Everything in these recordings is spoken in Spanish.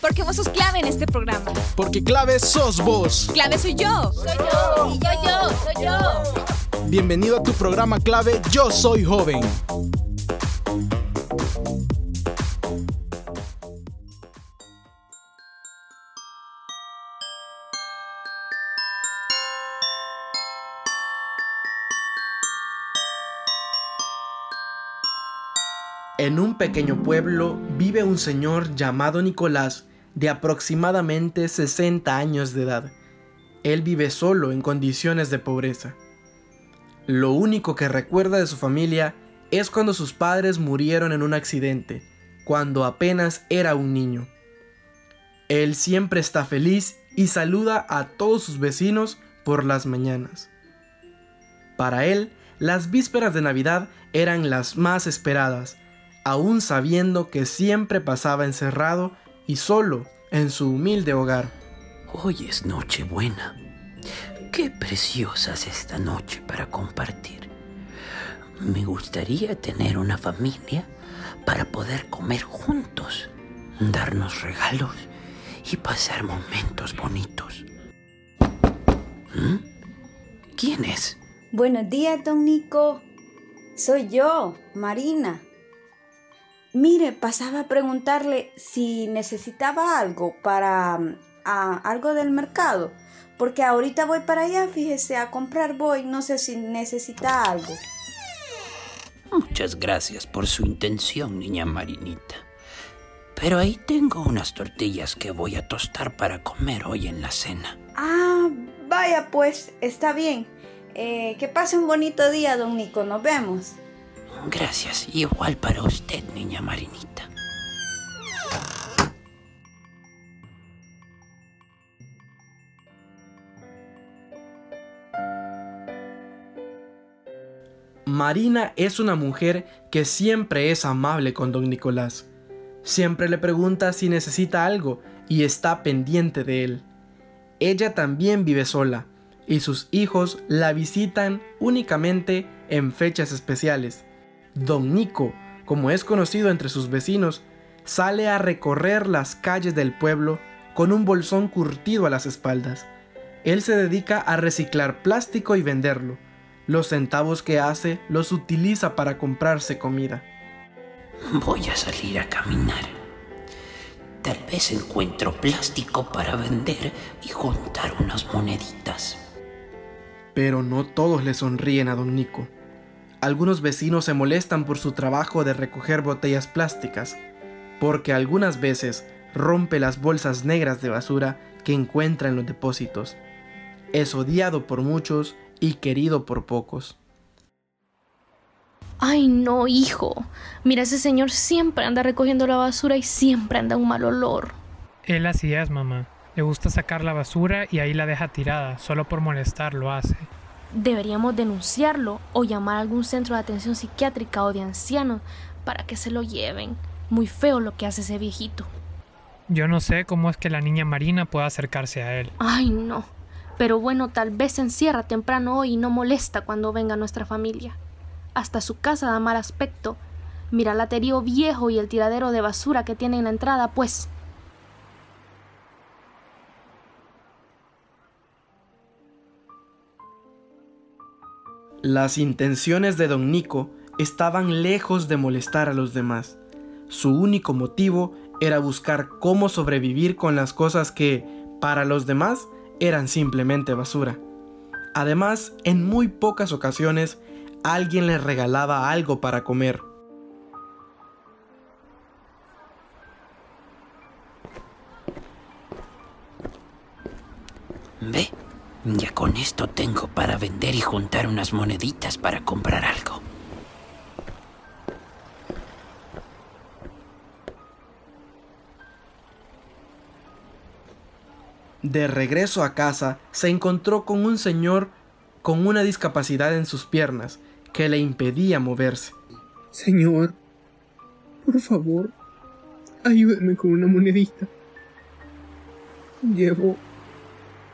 Porque vos sos clave en este programa. Porque clave sos vos. Clave soy yo. Soy yo. Y yo, yo, soy yo. Bienvenido a tu programa clave Yo Soy Joven. En un pequeño pueblo vive un señor llamado Nicolás de aproximadamente 60 años de edad. Él vive solo en condiciones de pobreza. Lo único que recuerda de su familia es cuando sus padres murieron en un accidente, cuando apenas era un niño. Él siempre está feliz y saluda a todos sus vecinos por las mañanas. Para él, las vísperas de Navidad eran las más esperadas, aún sabiendo que siempre pasaba encerrado y solo en su humilde hogar. Hoy es Nochebuena. Qué preciosa es esta noche para compartir. Me gustaría tener una familia para poder comer juntos, darnos regalos y pasar momentos bonitos. ¿Mm? ¿Quién es? Buenos días, don Nico. Soy yo, Marina. Mire, pasaba a preguntarle si necesitaba algo para algo del mercado, porque ahorita voy para allá, fíjese, a comprar voy, no sé si necesita algo. Muchas gracias por su intención, niña Marinita. Pero ahí tengo unas tortillas que voy a tostar para comer hoy en la cena. Ah, vaya pues, está bien. Eh, que pase un bonito día, don Nico, nos vemos. Gracias, igual para usted, niña Marinita. Marina es una mujer que siempre es amable con don Nicolás. Siempre le pregunta si necesita algo y está pendiente de él. Ella también vive sola y sus hijos la visitan únicamente en fechas especiales. Don Nico, como es conocido entre sus vecinos, sale a recorrer las calles del pueblo con un bolsón curtido a las espaldas. Él se dedica a reciclar plástico y venderlo. Los centavos que hace los utiliza para comprarse comida. Voy a salir a caminar. Tal vez encuentro plástico para vender y juntar unas moneditas. Pero no todos le sonríen a don Nico. Algunos vecinos se molestan por su trabajo de recoger botellas plásticas, porque algunas veces rompe las bolsas negras de basura que encuentra en los depósitos. Es odiado por muchos y querido por pocos. Ay, no, hijo. Mira, ese señor siempre anda recogiendo la basura y siempre anda un mal olor. Él así es, mamá. Le gusta sacar la basura y ahí la deja tirada, solo por molestar lo hace. Deberíamos denunciarlo o llamar a algún centro de atención psiquiátrica o de ancianos para que se lo lleven. Muy feo lo que hace ese viejito. Yo no sé cómo es que la niña Marina pueda acercarse a él. Ay, no. Pero bueno, tal vez se encierra temprano hoy y no molesta cuando venga nuestra familia. Hasta su casa da mal aspecto. Mira el laterío viejo y el tiradero de basura que tiene en la entrada, pues. Las intenciones de don Nico estaban lejos de molestar a los demás. Su único motivo era buscar cómo sobrevivir con las cosas que, para los demás, eran simplemente basura. Además, en muy pocas ocasiones, alguien le regalaba algo para comer. Ve, ya con esto tengo para vender y juntar unas moneditas para comprar algo. De regreso a casa, se encontró con un señor con una discapacidad en sus piernas que le impedía moverse. Señor, por favor, ayúdeme con una monedita. Llevo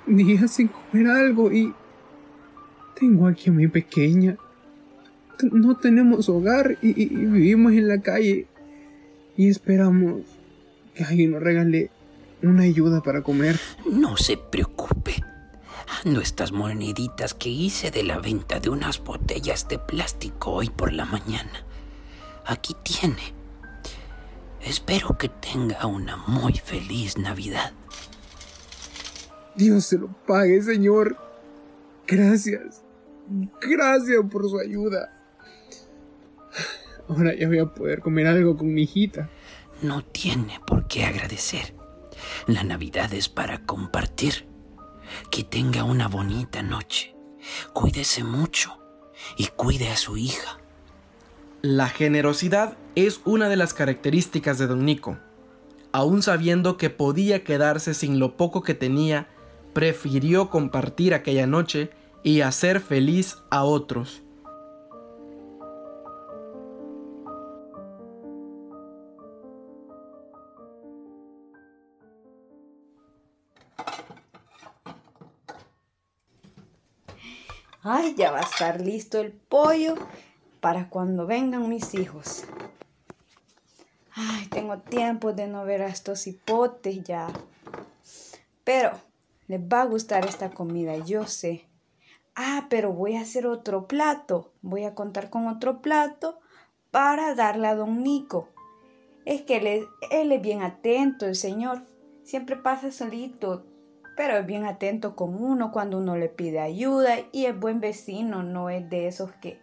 días sin comer algo y tengo aquí a mi pequeña no tenemos hogar y, y vivimos en la calle y esperamos que alguien nos regale una ayuda para comer. No se preocupe. Ando estas moneditas que hice de la venta de unas botellas de plástico hoy por la mañana. Aquí tiene. Espero que tenga una muy feliz Navidad. Dios se lo pague, Señor. Gracias. Gracias por su ayuda. Ahora ya voy a poder comer algo con mi hijita. No tiene por qué agradecer. La Navidad es para compartir. Que tenga una bonita noche. Cuídese mucho y cuide a su hija. La generosidad es una de las características de don Nico. Aún sabiendo que podía quedarse sin lo poco que tenía, prefirió compartir aquella noche y hacer feliz a otros. Ay, ya va a estar listo el pollo para cuando vengan mis hijos. Ay, tengo tiempo de no ver a estos hipotes ya. Pero les va a gustar esta comida, yo sé. Ah, pero voy a hacer otro plato. Voy a contar con otro plato para darle a don Nico. Es que él es, él bien atento, el señor. Siempre pasa solito, pero es bien atento con uno cuando uno le pide ayuda y es buen vecino, no es de esos que,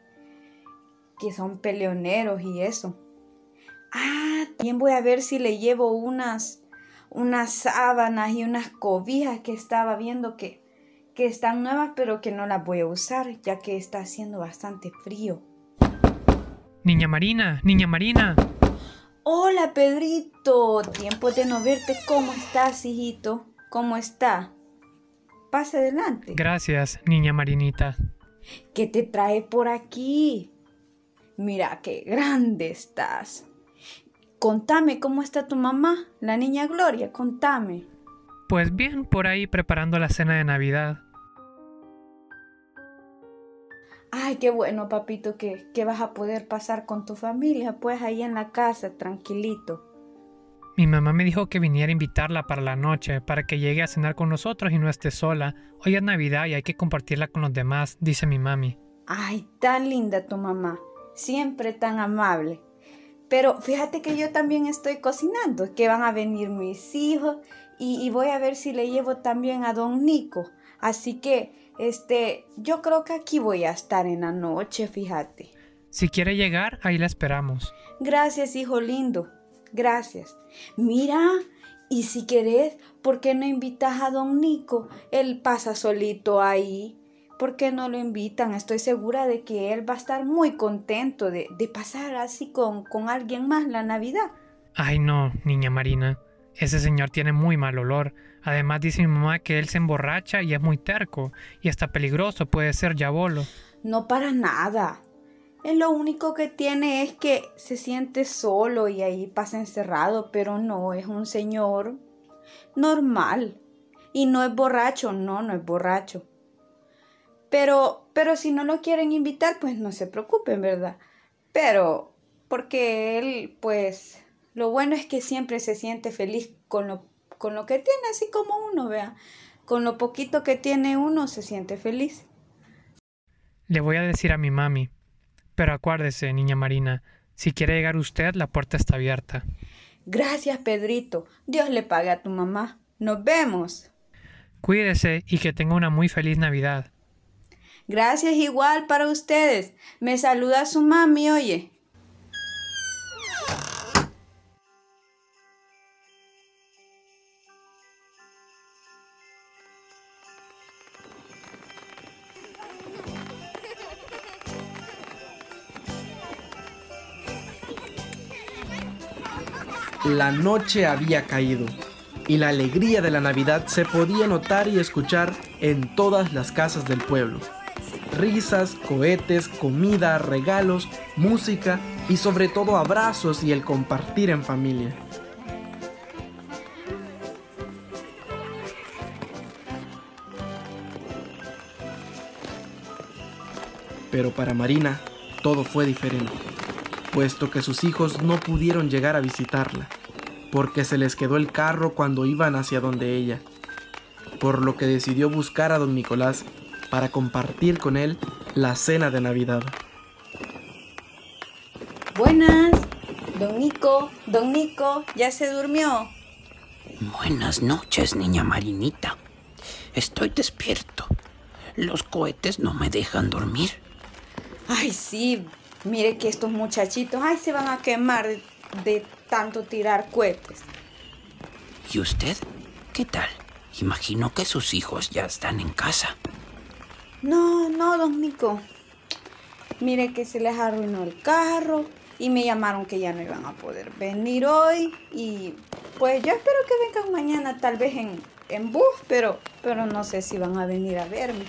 que son peleoneros y eso. Ah, también voy a ver si le llevo unas, unas sábanas y unas cobijas que estaba viendo que, que están nuevas, pero que no las voy a usar, ya que está haciendo bastante frío. Niña Marina, niña Marina. Hola, Pedrito. Tiempo de no verte. ¿Cómo estás, hijito? ¿Cómo está? Pase adelante. Gracias, niña Marinita. ¿Qué te trae por aquí? Mira qué grande estás. Contame cómo está tu mamá, la niña Gloria, contame. Pues bien, por ahí preparando la cena de Navidad. Ay, qué bueno, papito, que, que vas a poder pasar con tu familia, pues ahí en la casa, tranquilito. Mi mamá me dijo que viniera a invitarla para la noche, para que llegue a cenar con nosotros y no esté sola. Hoy es Navidad y hay que compartirla con los demás, dice mi mami. Ay, tan linda tu mamá, siempre tan amable. Pero fíjate que yo también estoy cocinando, que van a venir mis hijos y, y voy a ver si le llevo también a don Nico. Así que, este, yo creo que aquí voy a estar en la noche, fíjate. Si quiere llegar, ahí la esperamos. Gracias, hijo lindo. Gracias. Mira, y si querés, ¿por qué no invitas a don Nico? Él pasa solito ahí. ¿Por qué no lo invitan? Estoy segura de que él va a estar muy contento de, de pasar así con, con alguien más la Navidad. Ay, no, niña Marina. Ese señor tiene muy mal olor. Además dice mi mamá que él se emborracha y es muy terco. Y hasta peligroso, puede ser yabolo. No para nada. Él lo único que tiene es que se siente solo y ahí pasa encerrado, pero no, es un señor normal. Y no es borracho, no, no es borracho. Pero, pero si no lo quieren invitar, pues no se preocupen, ¿verdad? Pero, porque él, pues, lo bueno es que siempre se siente feliz con lo, con lo que tiene, así como uno, vea. Con lo poquito que tiene uno se siente feliz. Le voy a decir a mi mami. Pero acuérdese, niña Marina, si quiere llegar usted, la puerta está abierta. Gracias, Pedrito. Dios le pague a tu mamá. Nos vemos. Cuídese y que tenga una muy feliz Navidad. Gracias igual para ustedes. Me saluda su mami, oye. La noche había caído y la alegría de la Navidad se podía notar y escuchar en todas las casas del pueblo. Risas, cohetes, comida, regalos, música y sobre todo abrazos y el compartir en familia. Pero para Marina, todo fue diferente, puesto que sus hijos no pudieron llegar a visitarla, porque se les quedó el carro cuando iban hacia donde ella, por lo que decidió buscar a don Nicolás para compartir con él la cena de Navidad. Buenas, don Nico, don Nico, ¿ya se durmió? Buenas noches, niña Marinita. Estoy despierto. Los cohetes no me dejan dormir. Ay, sí, mire que estos muchachitos, ay, se van a quemar de, de tanto tirar cohetes. ¿Y usted? ¿Qué tal? Imagino que sus hijos ya están en casa. No, no, don Nico. Mire que se les arruinó el carro y me llamaron que ya no iban a poder venir hoy y pues yo espero que vengan mañana tal vez en, en bus, pero, pero no sé si van a venir a verme.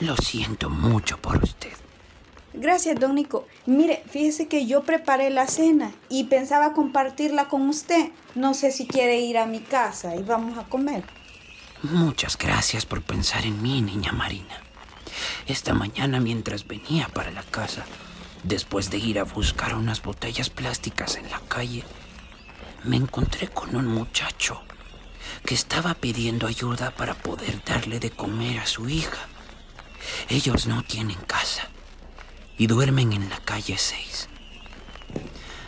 Lo siento mucho por usted. Gracias, don Nico. Mire, fíjese que yo preparé la cena y pensaba compartirla con usted. No sé si quiere ir a mi casa y vamos a comer. Muchas gracias por pensar en mí, niña Marina. Esta mañana mientras venía para la casa, después de ir a buscar unas botellas plásticas en la calle, me encontré con un muchacho que estaba pidiendo ayuda para poder darle de comer a su hija. Ellos no tienen casa y duermen en la calle 6.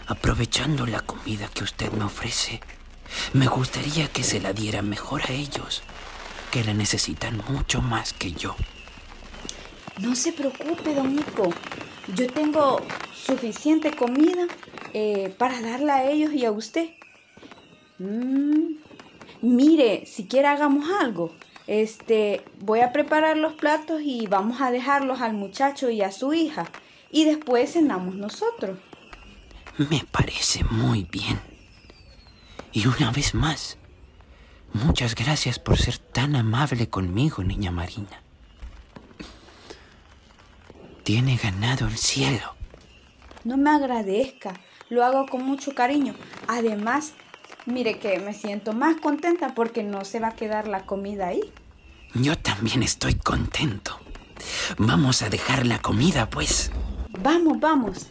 Aprovechando la comida que usted me ofrece, me gustaría que se la diera mejor a ellos, que la necesitan mucho más que yo. No se preocupe, don. Yo tengo suficiente comida eh, para darla a ellos y a usted. Mm, mire, si quiere hagamos algo. Este, voy a preparar los platos y vamos a dejarlos al muchacho y a su hija. Y después cenamos nosotros. Me parece muy bien. Y una vez más, muchas gracias por ser tan amable conmigo, niña Marina. Tiene ganado el cielo. No me agradezca, lo hago con mucho cariño. Además, mire que me siento más contenta porque no se va a quedar la comida ahí. Yo también estoy contento. Vamos a dejar la comida, pues. Vamos, vamos.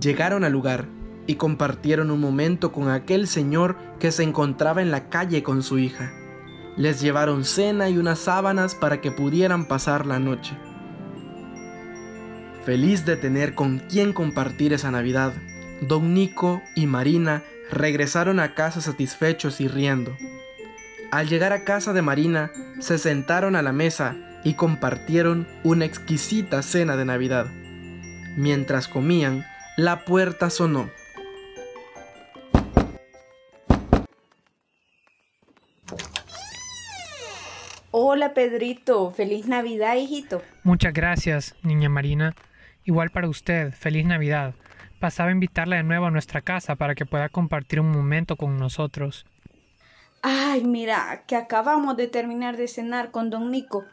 Llegaron al lugar y compartieron un momento con aquel señor que se encontraba en la calle con su hija. Les llevaron cena y unas sábanas para que pudieran pasar la noche. Feliz de tener con quien compartir esa Navidad, don Nico y Marina regresaron a casa satisfechos y riendo. Al llegar a casa de Marina, se sentaron a la mesa y compartieron una exquisita cena de Navidad. Mientras comían, la puerta sonó. Hola Pedrito, feliz Navidad, hijito. Muchas gracias, niña Marina. Igual para usted, feliz Navidad. Pasaba a invitarla de nuevo a nuestra casa para que pueda compartir un momento con nosotros. Ay, mira, que acabamos de terminar de cenar con don Nico,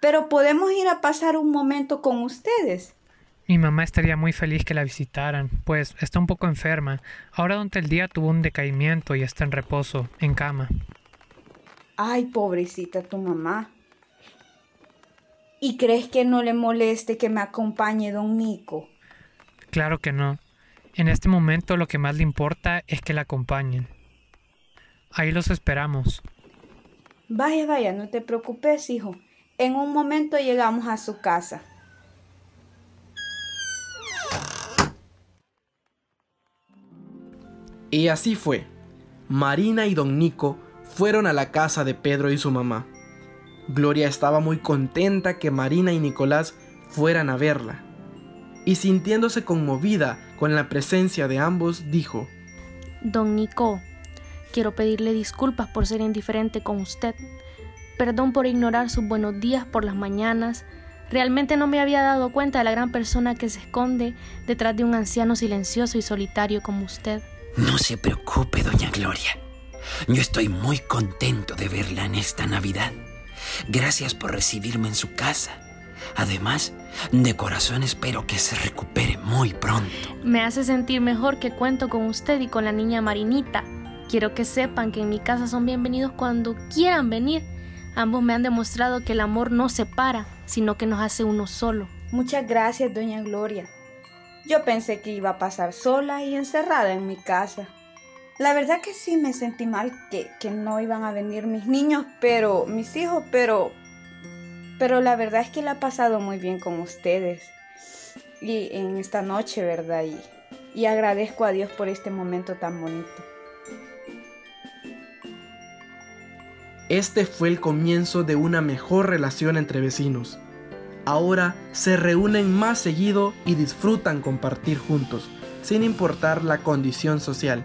pero podemos ir a pasar un momento con ustedes. Mi mamá estaría muy feliz que la visitaran, pues está un poco enferma. Ahora durante el día tuvo un decaimiento y está en reposo, en cama. Ay, pobrecita tu mamá. ¿Y crees que no le moleste que me acompañe don Nico? Claro que no. En este momento lo que más le importa es que la acompañen. Ahí los esperamos. Vaya, vaya, no te preocupes, hijo. En un momento llegamos a su casa. Y así fue. Marina y don Nico fueron a la casa de Pedro y su mamá. Gloria estaba muy contenta que Marina y Nicolás fueran a verla. Y sintiéndose conmovida con la presencia de ambos, dijo, Don Nico, quiero pedirle disculpas por ser indiferente con usted. Perdón por ignorar sus buenos días por las mañanas. Realmente no me había dado cuenta de la gran persona que se esconde detrás de un anciano silencioso y solitario como usted. No se preocupe, doña Gloria. Yo estoy muy contento de verla en esta Navidad. Gracias por recibirme en su casa. Además, de corazón espero que se recupere muy pronto. Me hace sentir mejor que cuento con usted y con la niña Marinita. Quiero que sepan que en mi casa son bienvenidos cuando quieran venir. Ambos me han demostrado que el amor no separa, sino que nos hace uno solo. Muchas gracias, doña Gloria. Yo pensé que iba a pasar sola y encerrada en mi casa. La verdad que sí me sentí mal que, que no iban a venir mis niños, pero mis hijos, pero pero la verdad es que la ha pasado muy bien con ustedes y en esta noche, ¿verdad? Y, y agradezco a Dios por este momento tan bonito. Este fue el comienzo de una mejor relación entre vecinos. Ahora se reúnen más seguido y disfrutan compartir juntos, sin importar la condición social.